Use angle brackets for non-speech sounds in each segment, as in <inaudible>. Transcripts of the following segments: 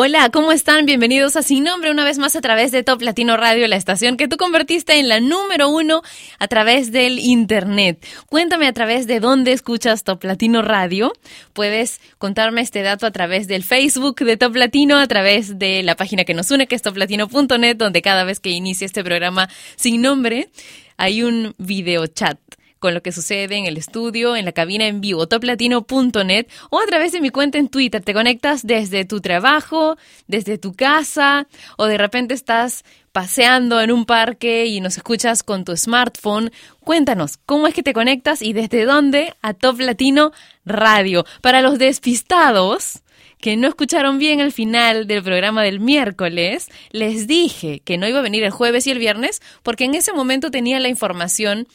Hola, ¿cómo están? Bienvenidos a Sin Nombre una vez más a través de Top Latino Radio, la estación que tú convertiste en la número uno a través del Internet. Cuéntame a través de dónde escuchas Top Latino Radio. Puedes contarme este dato a través del Facebook de Top Latino, a través de la página que nos une, que es toplatino.net, donde cada vez que inicie este programa Sin Nombre hay un video chat con lo que sucede en el estudio, en la cabina en vivo, toplatino.net o a través de mi cuenta en Twitter. Te conectas desde tu trabajo, desde tu casa o de repente estás paseando en un parque y nos escuchas con tu smartphone. Cuéntanos, ¿cómo es que te conectas y desde dónde a Top Latino Radio? Para los despistados, que no escucharon bien el final del programa del miércoles, les dije que no iba a venir el jueves y el viernes porque en ese momento tenía la información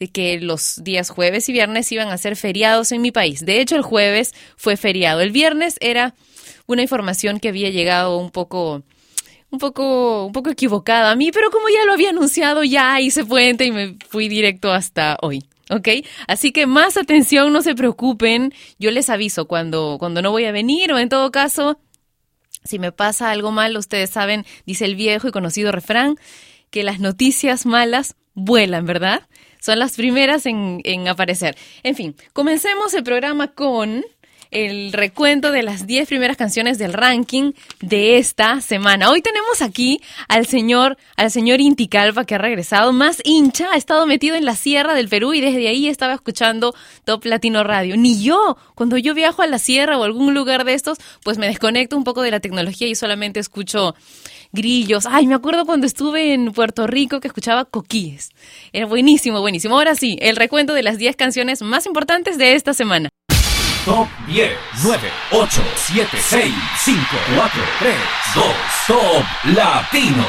de que los días jueves y viernes iban a ser feriados en mi país. De hecho, el jueves fue feriado. El viernes era una información que había llegado un poco un poco, un poco equivocada a mí, pero como ya lo había anunciado, ya hice puente y me fui directo hasta hoy. ¿Ok? Así que más atención, no se preocupen. Yo les aviso cuando, cuando no voy a venir o en todo caso, si me pasa algo mal, ustedes saben, dice el viejo y conocido refrán, que las noticias malas vuelan, ¿verdad? Son las primeras en, en aparecer. En fin, comencemos el programa con el recuento de las 10 primeras canciones del ranking de esta semana. Hoy tenemos aquí al señor, al señor Inti Calva que ha regresado más hincha, ha estado metido en la sierra del Perú y desde ahí estaba escuchando Top Latino Radio. Ni yo, cuando yo viajo a la sierra o algún lugar de estos, pues me desconecto un poco de la tecnología y solamente escucho grillos. Ay, me acuerdo cuando estuve en Puerto Rico que escuchaba coquíes. Era buenísimo, buenísimo. Ahora sí, el recuento de las 10 canciones más importantes de esta semana. Top 10, 9, 8, 7, 6, 5, 4, 3, 2, Top Latino.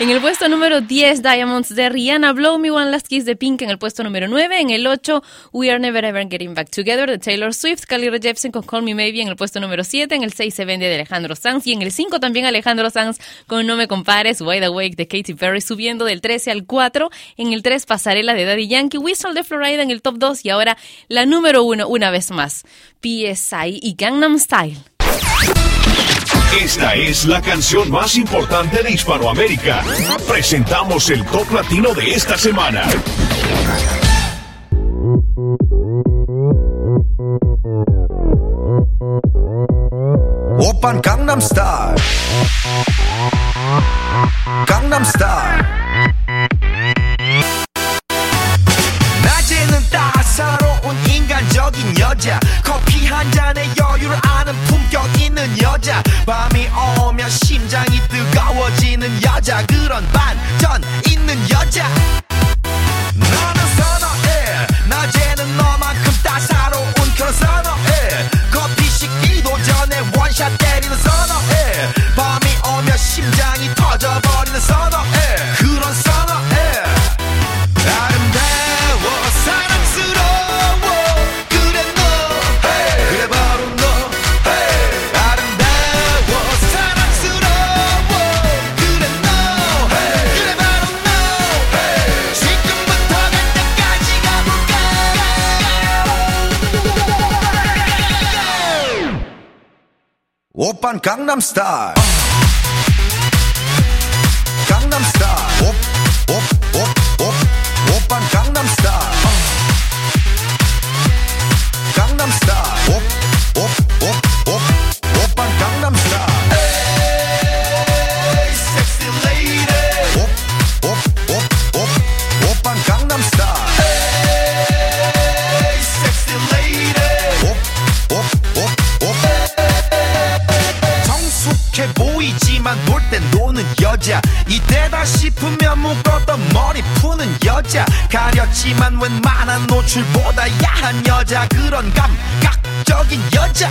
En el puesto número 10, Diamonds de Rihanna, Blow Me One Last Kiss de Pink. En el puesto número 9, en el 8, We Are Never Ever Getting Back Together de Taylor Swift, Rae Jepsen con Call Me Maybe. En el puesto número 7, en el 6, Se Vende de Alejandro Sanz. Y en el 5 también Alejandro Sanz con No Me Compares, Wide Awake de Katy Perry, subiendo del 13 al 4. En el 3, Pasarela de Daddy Yankee, Whistle de Florida en el top 2. Y ahora la número 1, una vez más, PSI y Gangnam Style. Esta es la canción más importante de Hispanoamérica. Presentamos el top latino de esta semana. 오빤 강남스타일 강남스타일 낮에는 따사로운 인간적인 여자 커피 한 잔에 여유를 아는 품격 있는 여자. 밤이 오면 심장이 뜨거워지는 여자. 그런 반전 있는 여자 Gangnam Style. 하지만 웬만한 노출보다 야한 여자 그런 감각적인 여자.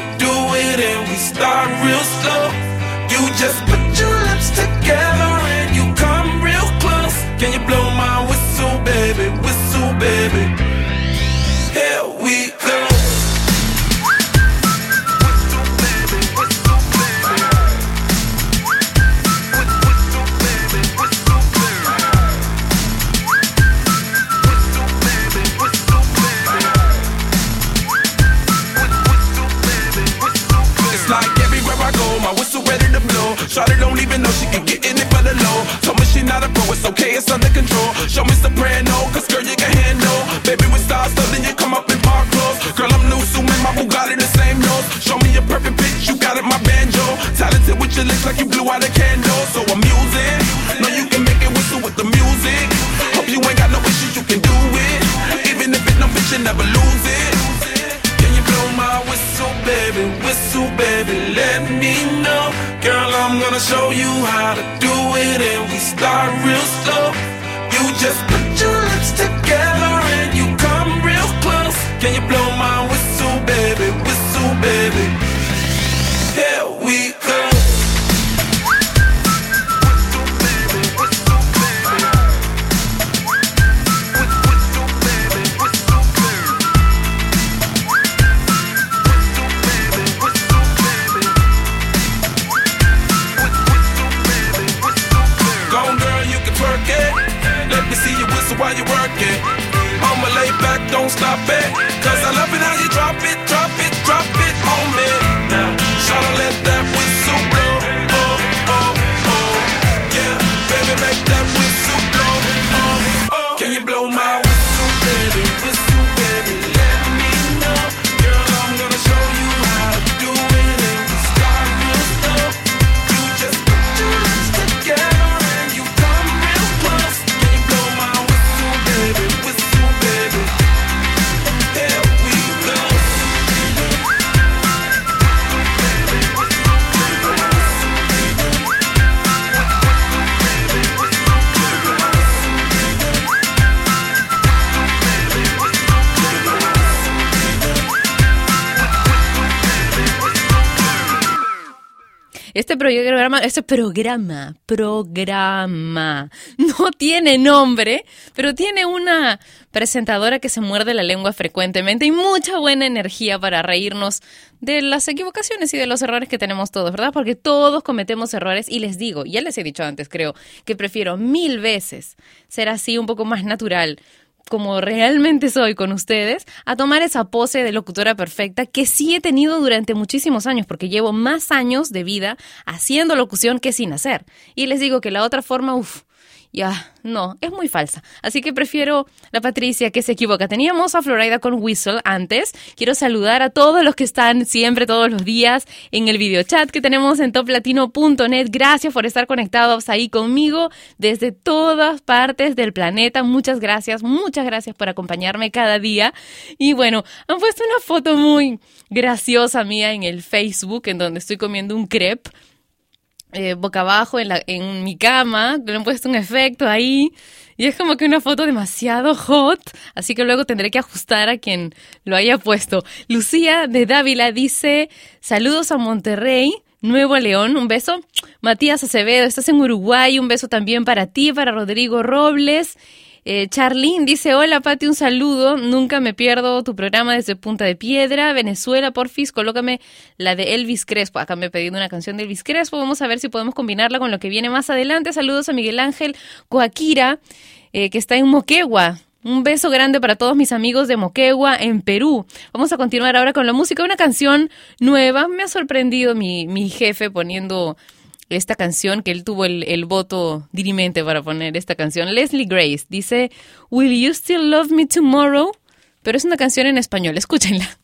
programa, programa, programa, no tiene nombre, pero tiene una presentadora que se muerde la lengua frecuentemente y mucha buena energía para reírnos de las equivocaciones y de los errores que tenemos todos, ¿verdad? Porque todos cometemos errores y les digo, ya les he dicho antes, creo, que prefiero mil veces ser así un poco más natural, como realmente soy con ustedes, a tomar esa pose de locutora perfecta que sí he tenido durante muchísimos años, porque llevo más años de vida haciendo locución que sin hacer. Y les digo que la otra forma, uff, ya, no, es muy falsa. Así que prefiero la Patricia que se equivoca. Teníamos a Florida con Whistle antes. Quiero saludar a todos los que están siempre, todos los días, en el video chat que tenemos en toplatino.net. Gracias por estar conectados ahí conmigo desde todas partes del planeta. Muchas gracias, muchas gracias por acompañarme cada día. Y bueno, han puesto una foto muy graciosa mía en el Facebook en donde estoy comiendo un crepe eh, boca abajo en, la, en mi cama, le han puesto un efecto ahí y es como que una foto demasiado hot, así que luego tendré que ajustar a quien lo haya puesto. Lucía de Dávila dice, saludos a Monterrey. Nuevo León, un beso. Matías Acevedo, estás en Uruguay, un beso también para ti, para Rodrigo Robles. Eh, Charlene dice, hola Pati, un saludo, nunca me pierdo tu programa desde Punta de Piedra, Venezuela, porfis, colócame la de Elvis Crespo. Acá me he pedido una canción de Elvis Crespo, vamos a ver si podemos combinarla con lo que viene más adelante. Saludos a Miguel Ángel Coaquira, eh, que está en Moquegua. Un beso grande para todos mis amigos de Moquegua, en Perú. Vamos a continuar ahora con la música, una canción nueva. Me ha sorprendido mi, mi jefe poniendo esta canción, que él tuvo el, el, voto dirimente para poner esta canción. Leslie Grace dice, Will You Still Love Me Tomorrow? Pero es una canción en español, escúchenla.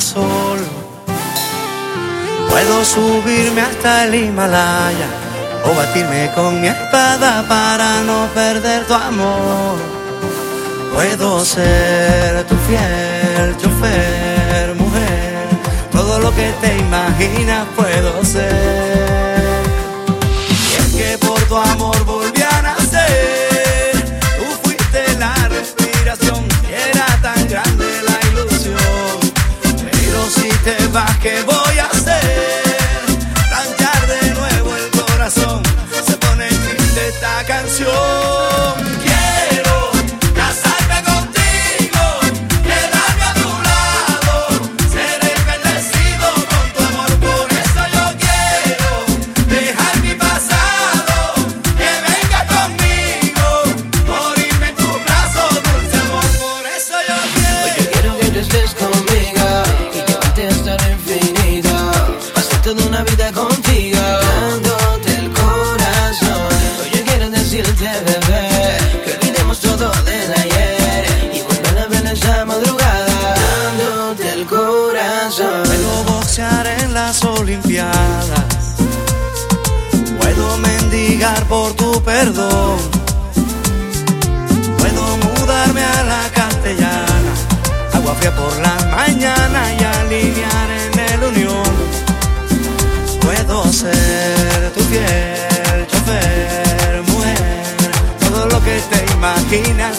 Sol a sol. Puedo subirme hasta el Himalaya o batirme con mi espada para no perder tu amor. Puedo ser tu fiel chofer, mujer. Todo lo que te imaginas puedo ser. Perdón. Puedo mudarme a la castellana. Agua fría por la mañana y alinear en el unión. Puedo ser tu fiel chofer, mujer. Todo lo que te imaginas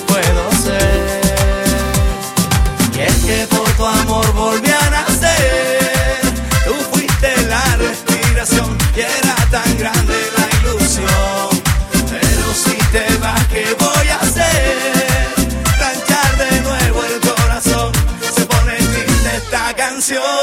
canción.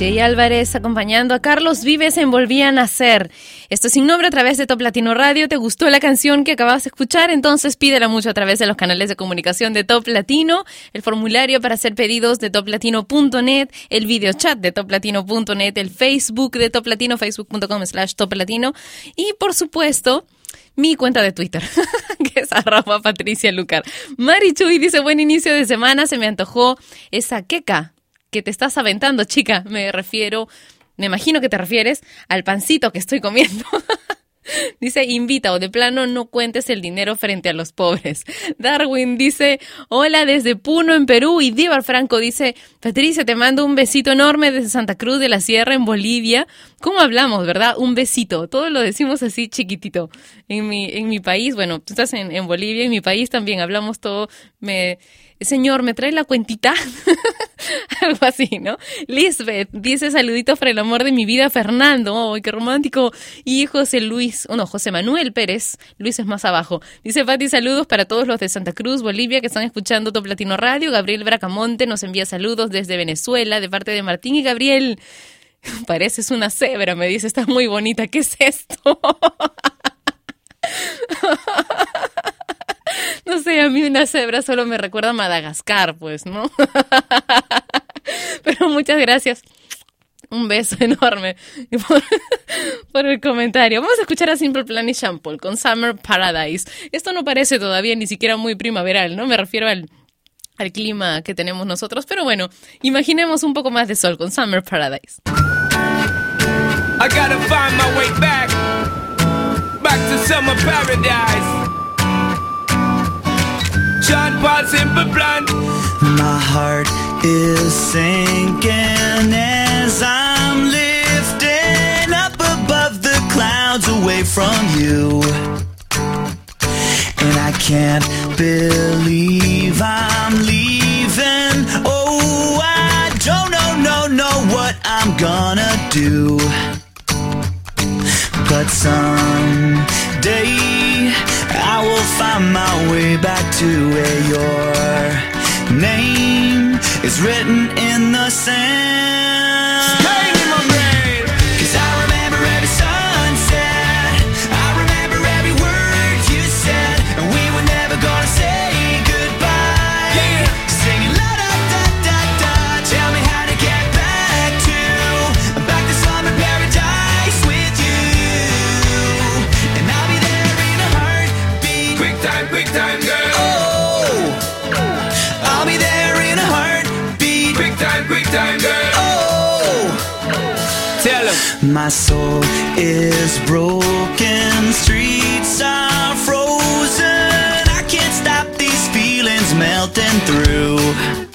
Jay Álvarez acompañando a Carlos Vives en Volví a Nacer. Esto es sin nombre a través de Top Latino Radio. ¿Te gustó la canción que acabas de escuchar? Entonces pídela mucho a través de los canales de comunicación de Top Latino, el formulario para hacer pedidos de toplatino.net, el videochat de toplatino.net, el Facebook de Top Latino, facebook.com slash Top Latino y por supuesto mi cuenta de Twitter, <laughs> que es arroba Patricia Lucar. Mari Chuy dice, buen inicio de semana, se me antojó esa queca que te estás aventando, chica. Me refiero, me imagino que te refieres al pancito que estoy comiendo. <laughs> Dice, invita o de plano no cuentes el dinero frente a los pobres. Darwin dice, hola desde Puno en Perú. Y Díbar Franco dice, Patricia, te mando un besito enorme desde Santa Cruz de la Sierra en Bolivia. ¿Cómo hablamos, verdad? Un besito. Todo lo decimos así chiquitito. En mi, en mi país, bueno, tú estás en, en Bolivia, en mi país también hablamos todo. Me, señor, ¿me trae la cuentita? <laughs> Algo así, ¿no? Lisbeth dice saludito para el amor de mi vida, Fernando. ¡Ay, qué romántico! Y José Luis, oh no, José Manuel Pérez, Luis es más abajo. Dice Pati, saludos para todos los de Santa Cruz, Bolivia, que están escuchando Top Latino Radio. Gabriel Bracamonte nos envía saludos desde Venezuela, de parte de Martín y Gabriel. <laughs> Pareces una cebra, me dice, está muy bonita. ¿Qué es esto? <laughs> No sé, a mí una cebra solo me recuerda a Madagascar, pues, ¿no? <laughs> Pero muchas gracias. Un beso <laughs> enorme <laughs> por, el comentario. Vamos a escuchar a Simple Plan y Shampoo con Summer Paradise. Esto no parece todavía ni siquiera muy primaveral, ¿no? Me refiero al, al clima que tenemos nosotros. Pero bueno, imaginemos un poco más de sol con Summer Paradise. I gotta find my way back, back to Summer Paradise. Sean Paul, simple plan. My heart is sinking as I'm lifting up above the clouds away from you. And I can't believe I'm leaving. Oh, I don't know, no, know what I'm gonna do. But some day I will find my way back to where your name is written in the sand. my soul is broken. Streets are frozen. I can't stop these feelings melting through.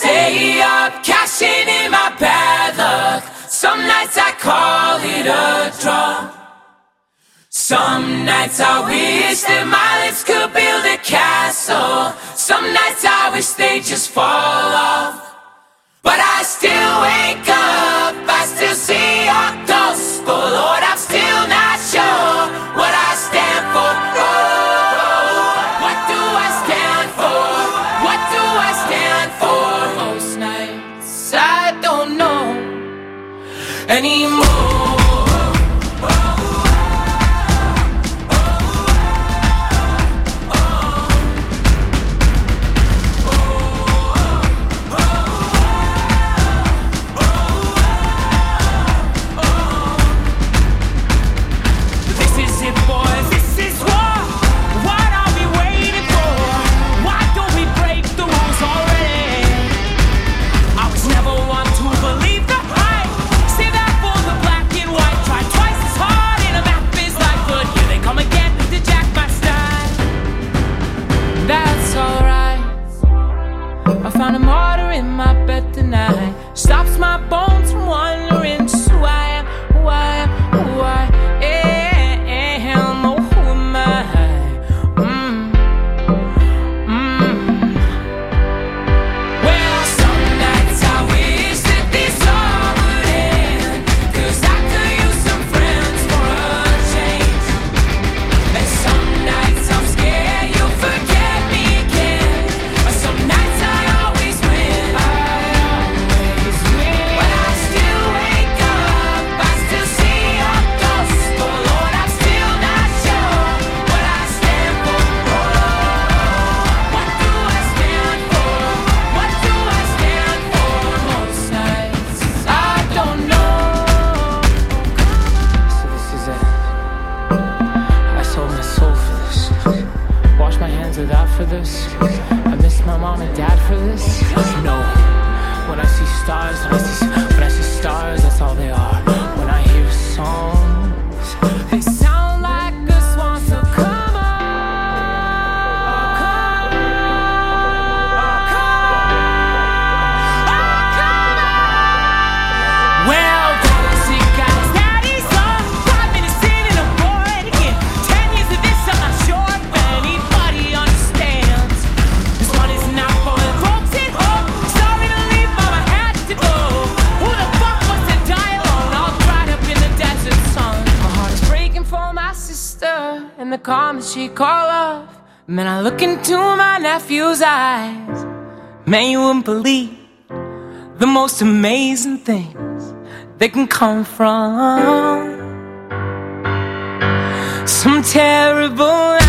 stay up, cashing in my bad luck. Some nights I call it a draw. Some nights I wish that my lips could build a castle. Some nights I wish they just fall off. But I still wake up, I still see your ghost. Oh Lord, I'm still not. Believe the most amazing things that can come from. Some terrible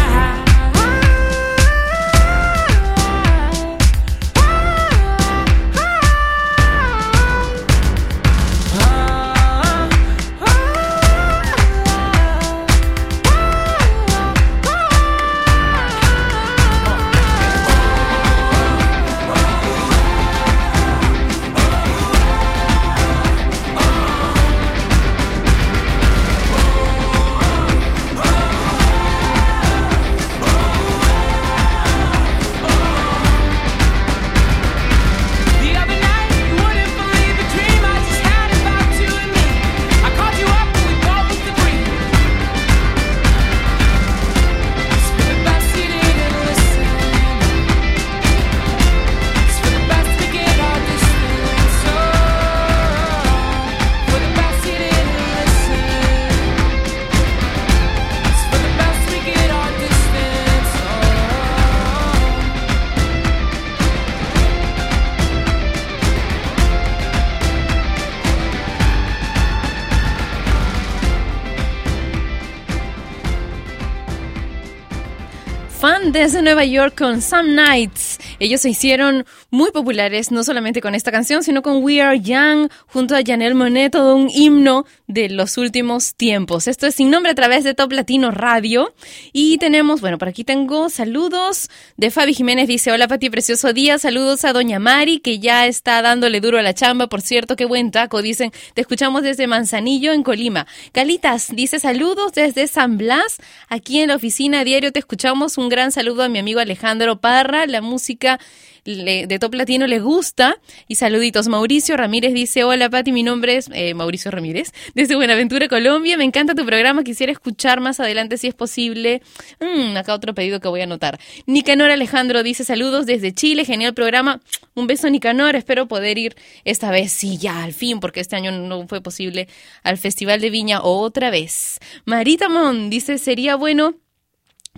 desde Nueva York con Some Nights. Ellos se hicieron muy populares, no solamente con esta canción, sino con We Are Young, junto a Janelle Monet, todo un himno de los últimos tiempos. Esto es sin nombre a través de Top Latino Radio. Y tenemos, bueno, por aquí tengo saludos de Fabi Jiménez, dice, hola Pati, precioso día, saludos a Doña Mari, que ya está dándole duro a la chamba, por cierto, qué buen taco, dicen, te escuchamos desde Manzanillo, en Colima. Calitas, dice, saludos desde San Blas, aquí en la oficina diario te escuchamos, un gran saludo a mi amigo Alejandro Parra, la música de Top Latino le gusta. Y saluditos. Mauricio Ramírez dice, hola Pati, mi nombre es eh, Mauricio Ramírez, desde Buenaventura, Colombia. Me encanta tu programa, quisiera escuchar más adelante si es posible. Mm, acá otro pedido que voy a anotar. Nicanor Alejandro dice, saludos desde Chile, genial programa. Un beso Nicanor, espero poder ir esta vez, sí, ya, al fin, porque este año no fue posible al Festival de Viña otra vez. Marita Mon dice, sería bueno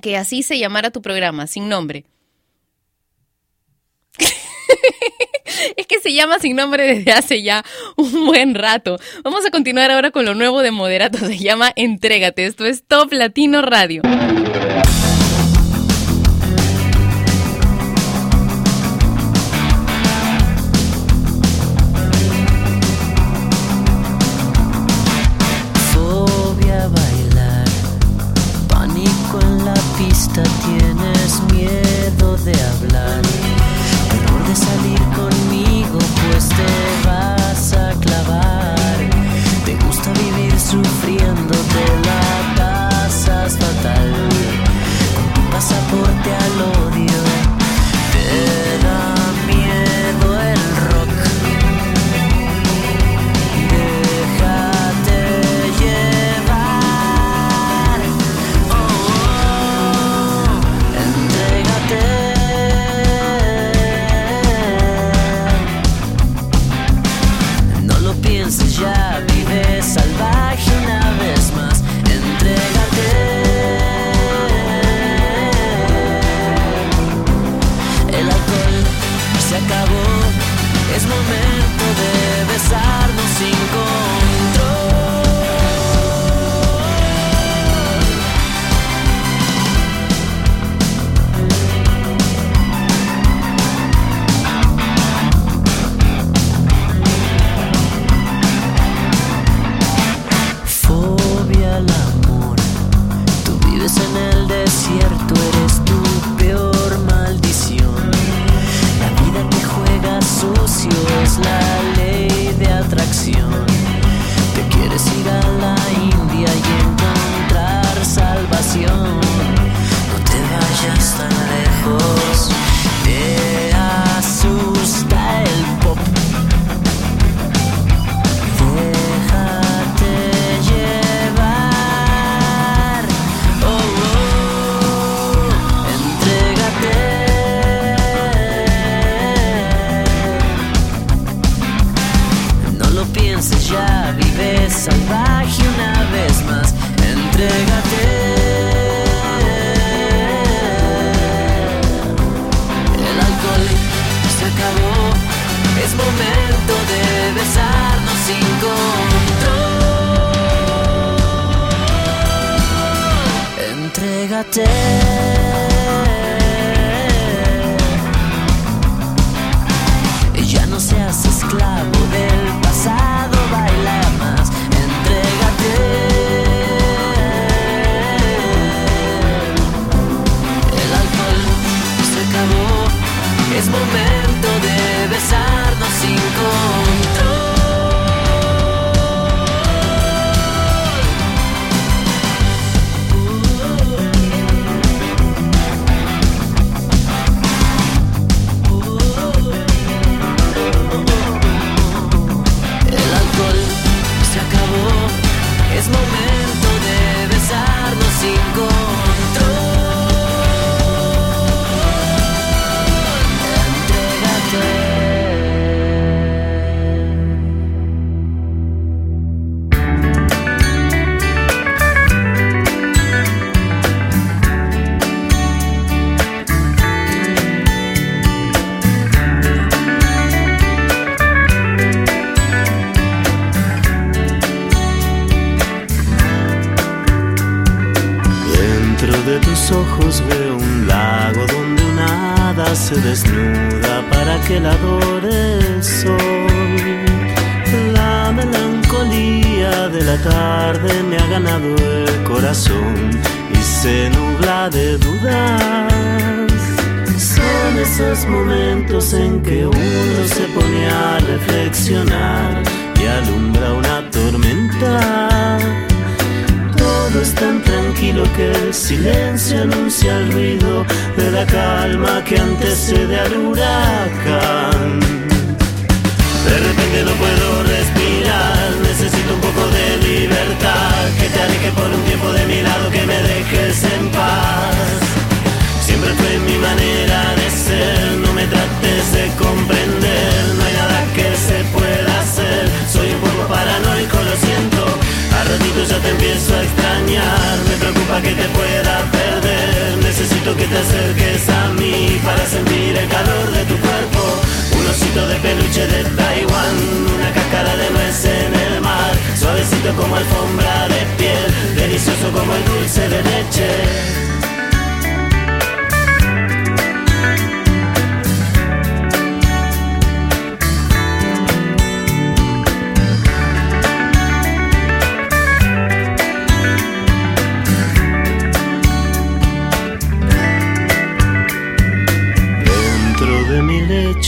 que así se llamara tu programa, sin nombre. <laughs> Es que se llama sin nombre desde hace ya un buen rato. Vamos a continuar ahora con lo nuevo de Moderato. Se llama Entrégate. Esto es Top Latino Radio. De la tarde me ha ganado el corazón y se nubla de dudas. Son esos momentos en que uno se pone a reflexionar y alumbra una tormenta. Todo es tan tranquilo que el silencio anuncia el ruido de la calma que antecede al huracán. De repente no puedo respirar, un poco de libertad, que te aleje por un tiempo de mi lado, que me dejes en paz. Siempre fue mi manera de ser, no me trates de comprender, no hay nada que se pueda hacer, soy un poco paranoico, lo siento, a ratitos ya te empiezo a extrañar, me preocupa que te pueda perder, necesito que te acerques a mí para sentir el calor de tu cuerpo, osito de peluche de Taiwán, una cáscara de nuez en el mar, suavecito como alfombra de piel, delicioso como el dulce de leche.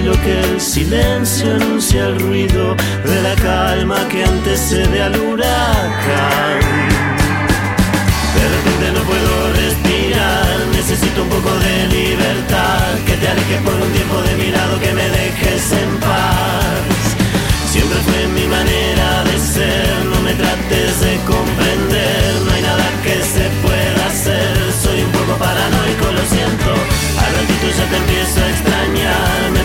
Tranquilo que el silencio anuncia el ruido de la calma que antecede al huracán. De repente no puedo respirar, necesito un poco de libertad, que te alejes por un tiempo de mi lado, que me dejes en paz. Siempre fue mi manera de ser, no me trates de comprender, no hay nada que se pueda hacer, soy un poco paranoico, lo siento, al ratito ya te empiezo a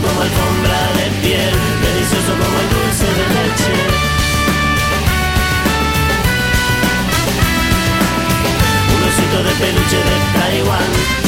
Como alfombra de piel, delicioso como el dulce de leche. Un osito de peluche de Taiwán.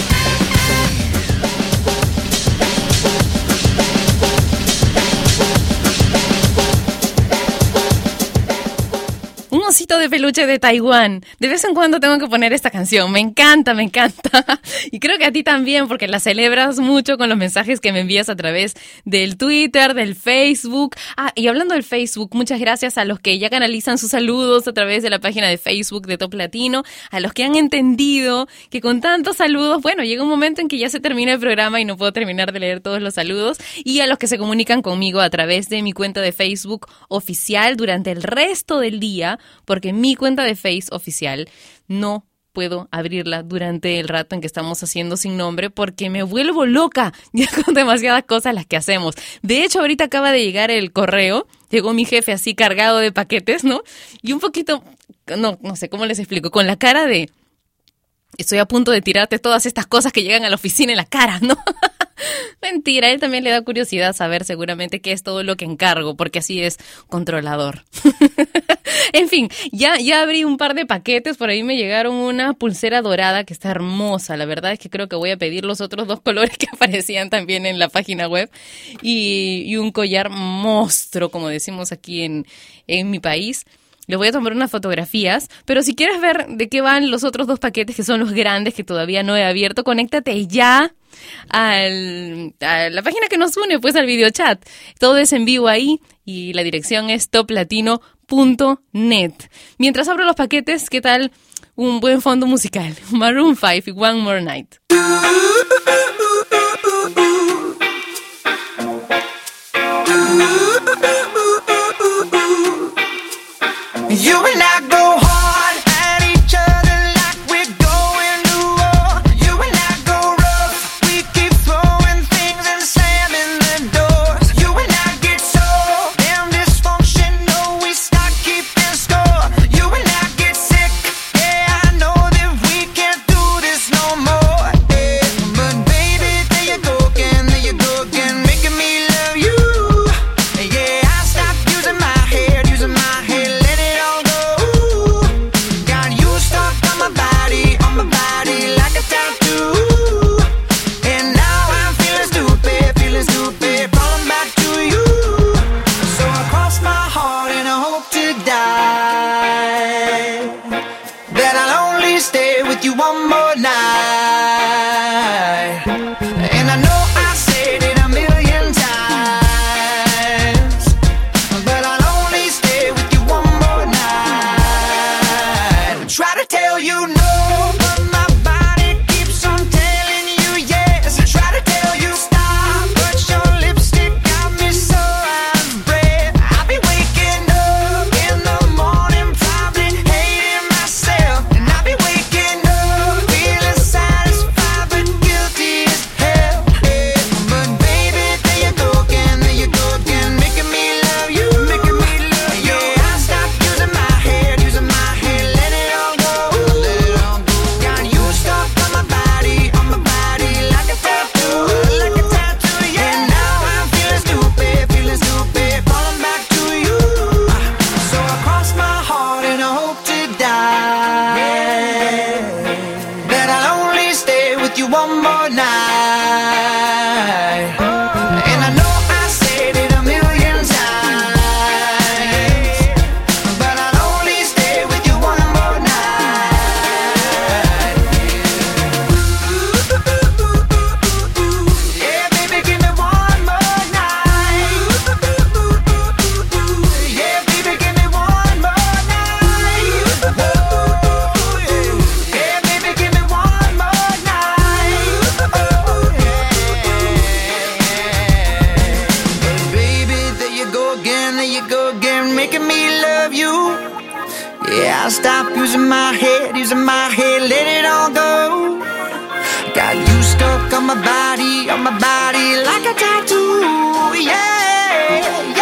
Peluche de Taiwán. De vez en cuando tengo que poner esta canción. Me encanta, me encanta. <laughs> Y creo que a ti también, porque la celebras mucho con los mensajes que me envías a través del Twitter, del Facebook. Ah, y hablando del Facebook, muchas gracias a los que ya canalizan sus saludos a través de la página de Facebook de Top Latino, a los que han entendido que con tantos saludos, bueno, llega un momento en que ya se termina el programa y no puedo terminar de leer todos los saludos. Y a los que se comunican conmigo a través de mi cuenta de Facebook oficial durante el resto del día porque mi cuenta de Face oficial no puedo abrirla durante el rato en que estamos haciendo sin nombre porque me vuelvo loca <laughs> ya con demasiadas cosas las que hacemos. De hecho, ahorita acaba de llegar el correo, llegó mi jefe así cargado de paquetes, ¿no? Y un poquito, no, no sé cómo les explico, con la cara de... Estoy a punto de tirarte todas estas cosas que llegan a la oficina en la cara, ¿no? <laughs> <laughs> Mentira, él también le da curiosidad saber seguramente qué es todo lo que encargo, porque así es controlador. <laughs> en fin, ya, ya abrí un par de paquetes, por ahí me llegaron una pulsera dorada que está hermosa, la verdad es que creo que voy a pedir los otros dos <laughs> colores que aparecían también en la página web y, y un collar monstruo, como decimos aquí en, en mi país. Les voy a tomar unas fotografías, pero si quieres ver de qué van los otros dos paquetes, que son los grandes que todavía no he abierto, conéctate ya a la página que nos une, pues al videochat. Todo es en vivo ahí y la dirección es toplatino.net. Mientras abro los paquetes, ¿qué tal un buen fondo musical? <laughs> Maroon 5 y One More Night. <laughs> You and I stop using my head, using my head, let it all go. Got you stuck on my body, on my body like a tattoo. Yeah,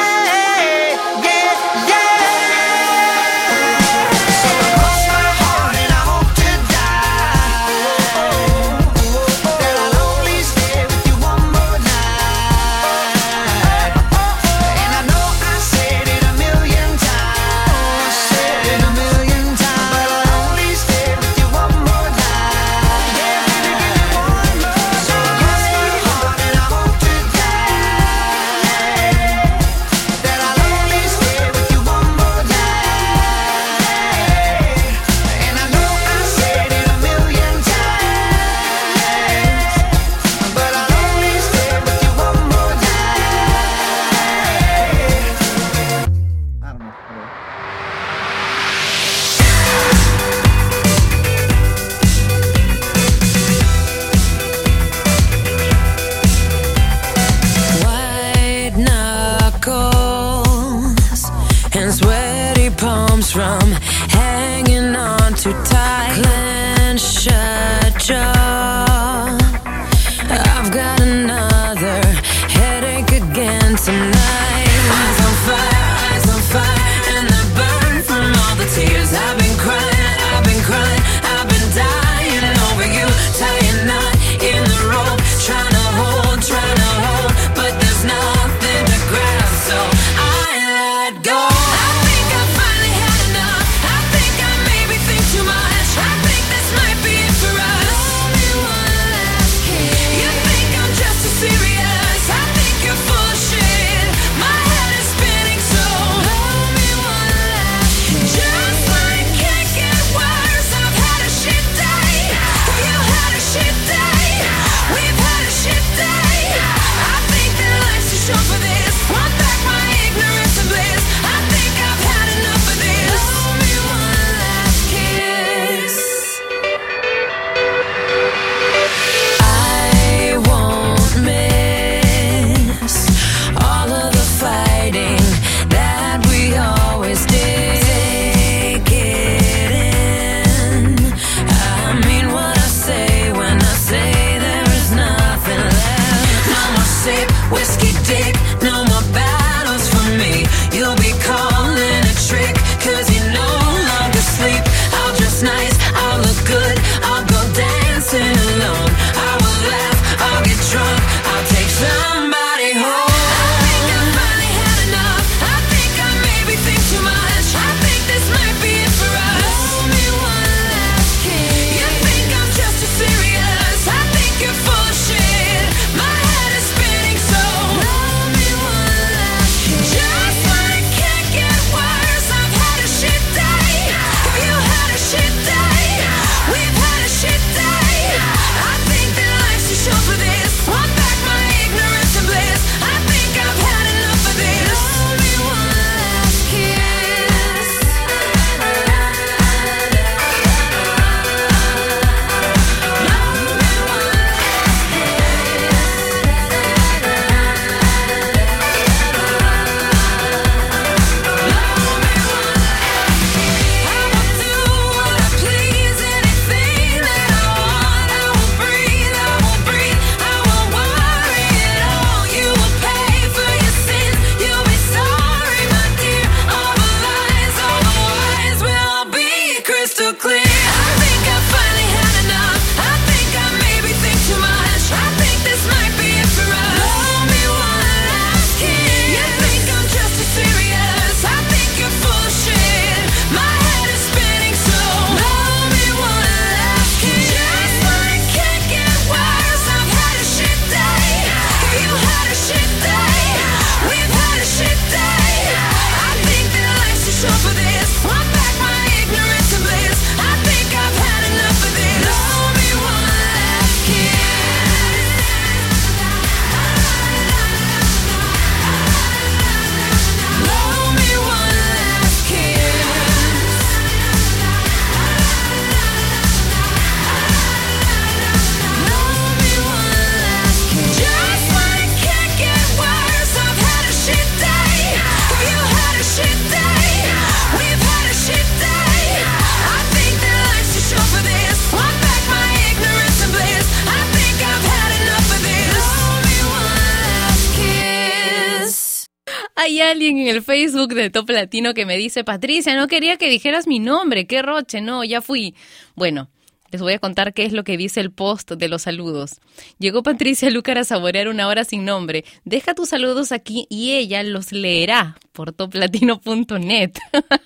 Facebook de Top Latino que me dice, Patricia, no quería que dijeras mi nombre, qué roche, no, ya fui. Bueno, les voy a contar qué es lo que dice el post de los saludos. Llegó Patricia Lúcar a saborear una hora sin nombre. Deja tus saludos aquí y ella los leerá por toplatino.net.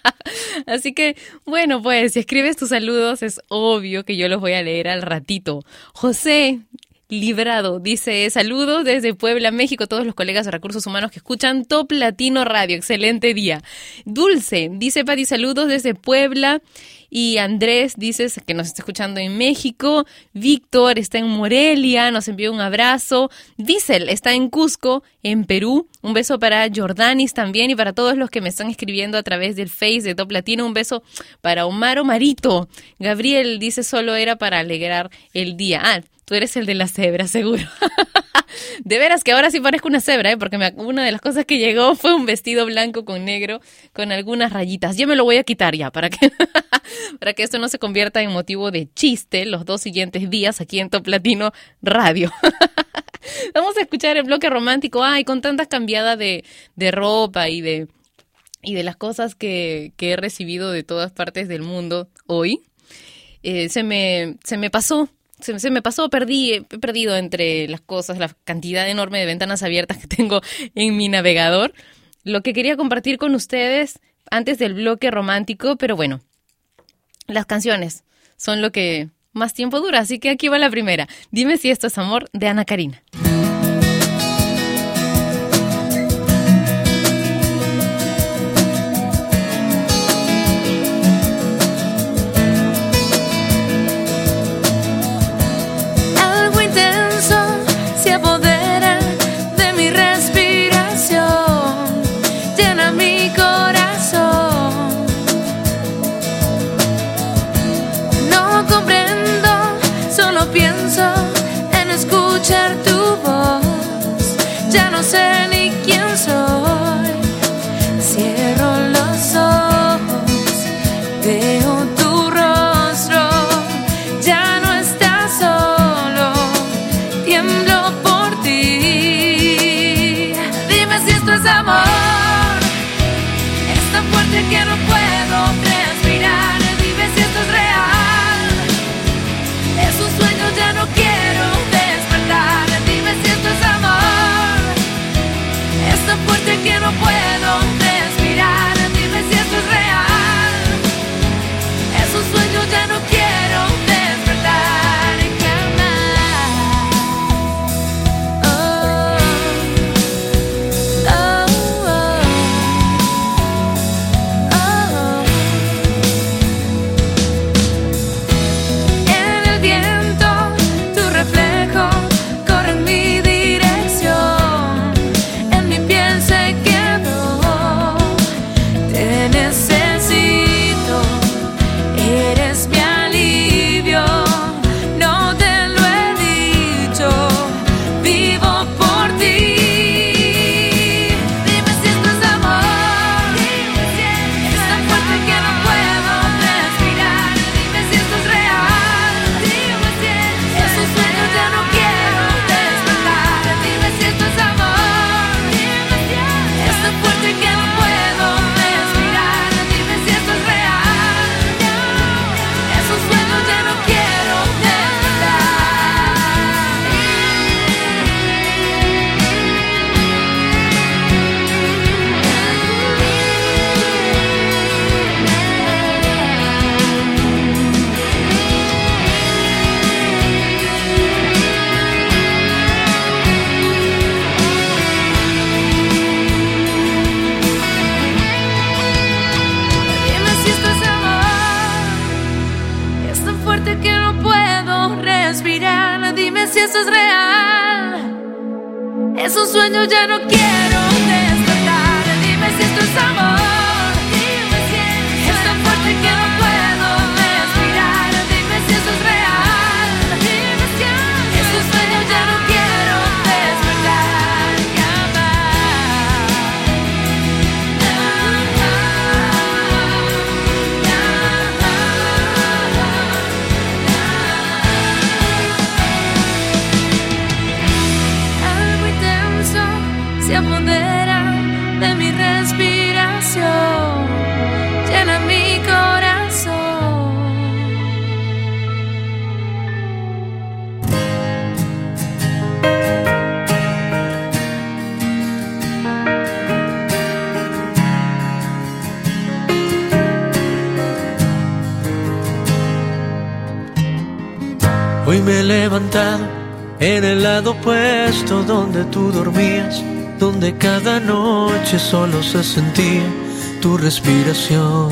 <laughs> Así que, bueno, pues si escribes tus saludos es obvio que yo los voy a leer al ratito. José, Librado dice, saludos desde Puebla, México, todos los colegas de recursos humanos que escuchan Top Latino Radio, excelente día. Dulce, dice Pati, saludos desde Puebla. Y Andrés, dices que nos está escuchando en México. Víctor está en Morelia, nos envió un abrazo. Diesel está en Cusco, en Perú. Un beso para Jordanis también y para todos los que me están escribiendo a través del Face de Top Latino. Un beso para Omar Omarito. Gabriel dice solo era para alegrar el día. Ah, Tú eres el de la cebra, seguro. <laughs> De veras que ahora sí parezco una cebra, ¿eh? porque una de las cosas que llegó <laughs> fue un vestido blanco con negro, con algunas rayitas. Yo me lo voy a quitar ya, para que, <laughs> para que esto no se convierta en motivo de chiste los dos siguientes días aquí en Top Latino Radio. Vamos a escuchar el bloque romántico. Ay, con tantas cambiadas de, de ropa y de, y de las cosas que, que he recibido de todas partes del mundo hoy, eh, se, me, se me pasó. Se, me pasó, perdí, he perdido entre las cosas la cantidad enorme de ventanas abiertas que tengo en mi navegador. Lo que quería compartir con ustedes antes del bloque romántico, pero bueno, las canciones son lo que más tiempo dura, así que aquí va la primera. Dime si esto es amor de Ana Karina. Si esto es real. Es un sueño, ya no quiero despertar. Dime si esto es amor. He levantado en el lado opuesto donde tú dormías, donde cada noche solo se sentía tu respiración.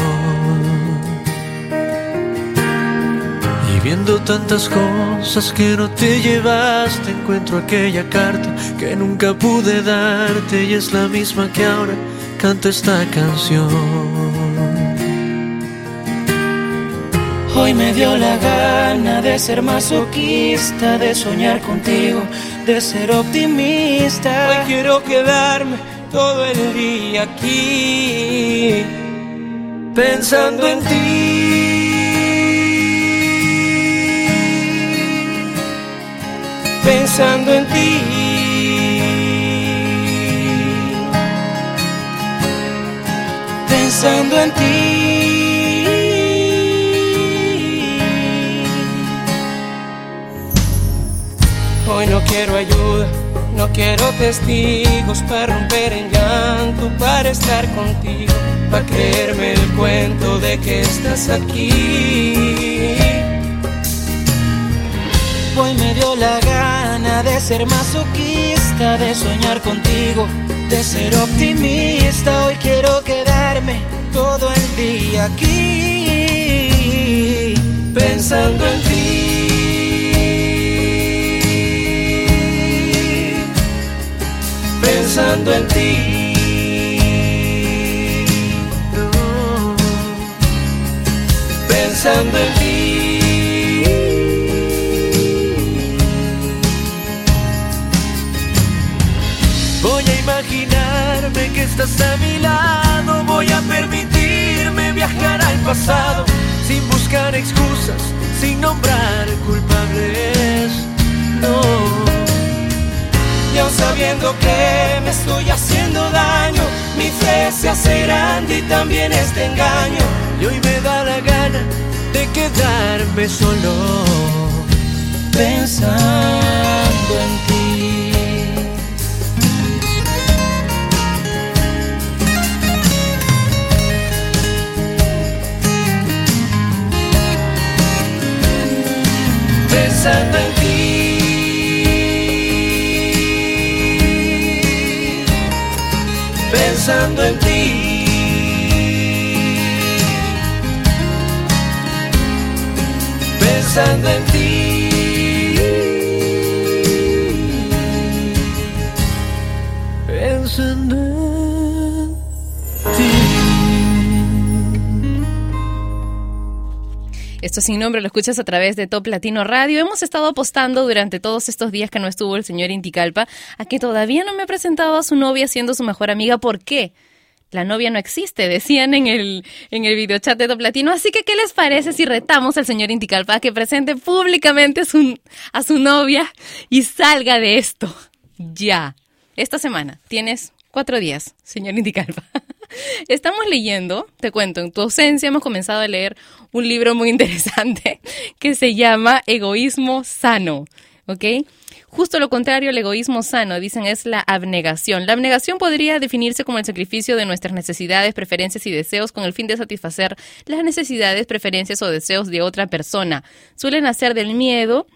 Y viendo tantas cosas que no te llevaste, encuentro aquella carta que nunca pude darte y es la misma que ahora canta esta canción. Hoy me dio la gana de ser masoquista, de soñar contigo, de ser optimista. Hoy quiero quedarme todo el día aquí pensando en ti. Pensando en ti. Pensando en ti. Hoy no quiero ayuda, no quiero testigos para romper en llanto, para estar contigo, para creerme el cuento de que estás aquí. Hoy me dio la gana de ser masoquista, de soñar contigo, de ser optimista. Hoy quiero quedarme todo el día aquí, pensando en ti. Pensando en ti. Pensando en ti. Voy a imaginarme que estás a mi lado. Voy a permitirme viajar al pasado. Sin buscar excusas, sin nombrar culpables. No. Sabiendo que me estoy haciendo daño, mi fe se hace grande y también este engaño. Y hoy me da la gana de quedarme solo pensando en ti. pensando en Pensando en ti. Pensando en ti. Esto sin nombre lo escuchas a través de Top Latino Radio. Hemos estado apostando durante todos estos días que no estuvo el señor Inticalpa a que todavía no me ha presentado a su novia siendo su mejor amiga. ¿Por qué? La novia no existe, decían en el, en el videochat de Top Latino. Así que, ¿qué les parece si retamos al señor Inticalpa a que presente públicamente su, a su novia y salga de esto? Ya. Esta semana tienes cuatro días, señor Inticalpa. <laughs> <laughs> Estamos leyendo, te cuento, en tu ausencia hemos comenzado a leer un libro muy <laughs> interesante que se llama Egoísmo Sano, ¿ok? Justo lo contrario al egoísmo sano, dicen, es la abnegación. La abnegación podría definirse como el sacrificio de nuestras necesidades, preferencias y deseos con el fin de satisfacer las necesidades, preferencias o deseos de otra persona. Suelen nacer del miedo,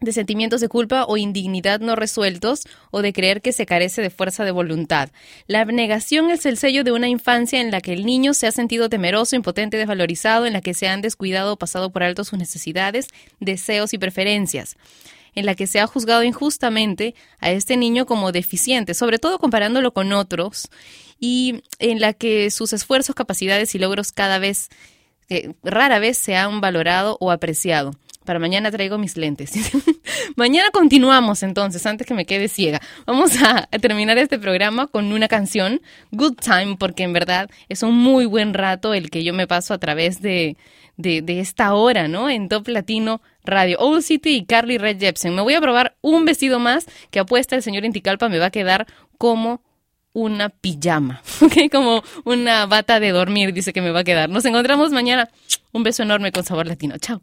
de sentimientos de culpa o indignidad no resueltos o de creer que se carece de fuerza de voluntad. La abnegación es el sello de una infancia en la que el niño se ha sentido temeroso, impotente, desvalorizado, en la que se han descuidado o pasado por alto sus necesidades, deseos y preferencias en la que se ha juzgado injustamente a este niño como deficiente, sobre todo comparándolo con otros, y en la que sus esfuerzos, capacidades y logros cada vez, eh, rara vez se han valorado o apreciado. Para mañana traigo mis lentes. <laughs> mañana continuamos entonces, antes que me quede ciega. Vamos a, terminar este programa con una canción, Good Time, porque en verdad es un muy buen rato el que yo me paso a través de, de, de esta hora, ¿no? En Top Latino Radio. Old City y Carly Red Jepsen. Me voy a probar un vestido más que apuesta el señor Inticalpa me va a quedar como una pijama, <laughs> ¿ok? Como una bata de dormir, dice que me va a quedar. Nos encontramos mañana. Un beso enorme con sabor latino. Chao.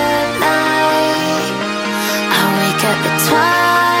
kept the time